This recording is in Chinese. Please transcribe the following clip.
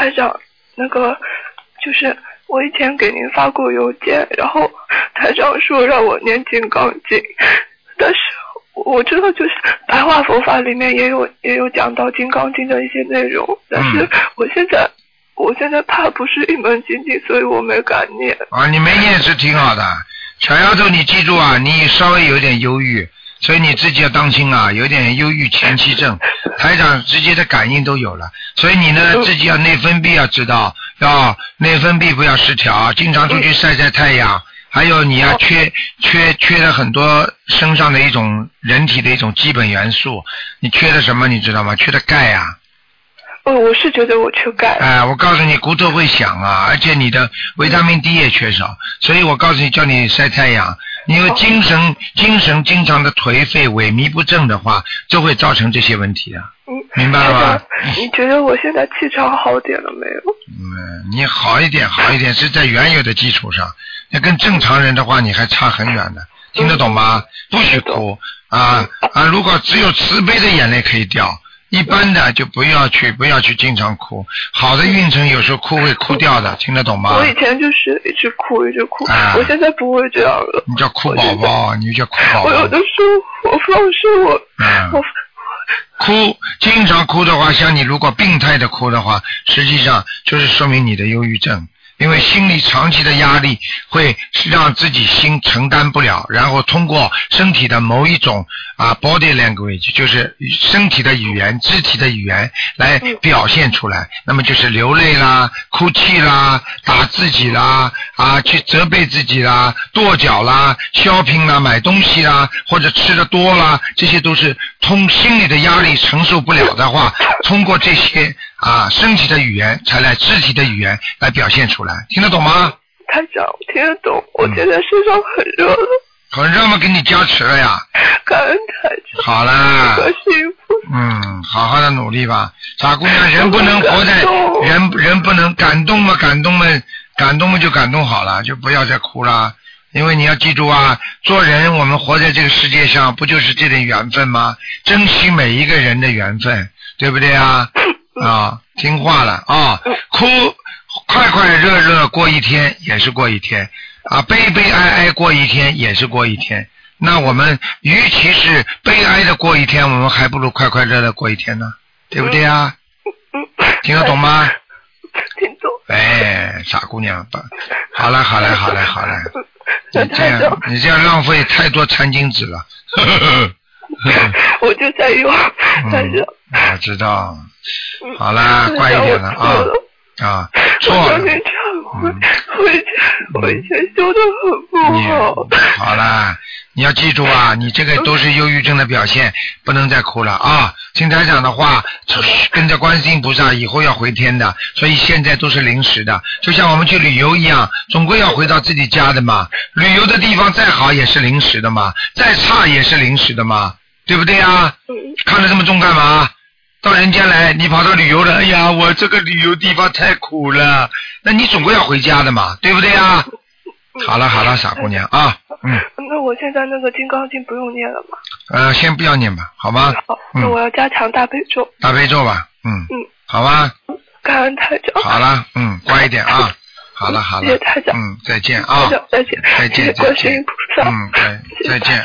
台长，那个就是我以前给您发过邮件，然后台长说让我念金刚经，但是我知道就是白话佛法里面也有也有讲到金刚经的一些内容，但是我现在。我现在怕不是一门经济，所以我没敢念。啊，你没念是挺好的，小丫头，你记住啊，你稍微有点忧郁，所以你自己要当心啊，有点忧郁前期症，台长直接的感应都有了，所以你呢自己要内分泌要知道，要内分泌不要失调，经常出去晒晒太阳，还有你要缺缺缺了很多身上的一种人体的一种基本元素，你缺的什么你知道吗？缺的钙呀。哦，我是觉得我缺钙。哎，我告诉你，骨头会响啊，而且你的维他命 D 也缺少，所以我告诉你，叫你晒太阳。因为精神精神经常的颓废、萎靡不振的话，就会造成这些问题啊。嗯，明白了吧？你觉得我现在气场好点了没有？嗯，你好一点，好一点，是在原有的基础上。那跟正常人的话，你还差很远的，听得懂吗？不许哭啊啊！如果只有慈悲的眼泪可以掉。一般的就不要去，不要去经常哭。好的运程有时候哭会哭掉的，听得懂吗？我以前就是一直哭，一直哭。我现在不会这样了。你叫哭宝宝，你叫哭宝宝。我有的时候我放生我。我哭，经常哭的话，像你如果病态的哭的话，实际上就是说明你的忧郁症。因为心理长期的压力会让自己心承担不了，然后通过身体的某一种啊 body language，就是身体的语言、肢体的语言来表现出来。那么就是流泪啦、哭泣啦、打自己啦、啊去责备自己啦、跺脚啦、shopping 啦、买东西啦，或者吃的多啦，这些都是通心理的压力承受不了的话，通过这些。啊，身体的语言才来肢体的语言来表现出来，听得懂吗？台长，听得懂。我现在身上很热。很热吗？给你加持了呀。感恩台长。好啦。多幸福。嗯，好好的努力吧，傻姑娘。人不能活在人人不能感动嘛，感动嘛，感动嘛就感动好了，就不要再哭啦。因为你要记住啊，做人我们活在这个世界上，不就是这点缘分吗？珍惜每一个人的缘分，对不对啊？啊，听话了啊！哭，快快乐乐过一天也是过一天啊，悲悲哀哀过一天也是过一天。那我们与其是悲哀的过一天，我们还不如快快乐乐过一天呢，对不对啊？听得懂吗？听懂。哎，傻姑娘，好了，好了，好了，好了，你这样，你这样浪费太多餐巾纸了。我就在用，在用。我知道。好啦，乖一点了啊啊，错了。我以前我以前修的很不好。好啦，你要记住啊，你这个都是忧郁症的表现，不能再哭了啊！听台长的话，跟着观世音菩萨，以后要回天的，所以现在都是临时的，就像我们去旅游一样，总归要回到自己家的嘛。旅游的地方再好也是临时的嘛，再差也是临时的嘛，对不对啊？看得这么重干嘛？到人间来，你跑到旅游了，哎呀，我这个旅游地方太苦了，那你总归要回家的嘛，对不对啊？好了好了，傻姑娘啊，嗯。那我现在那个金刚经不用念了吗？呃，先不要念吧，好吗？好，那我要加强大悲咒。大悲咒吧，嗯。嗯。好吧。感恩台长。好了，嗯，乖一点啊。好了好了。谢谢台长。嗯，再见啊。再见。再见再见。嗯，再再见。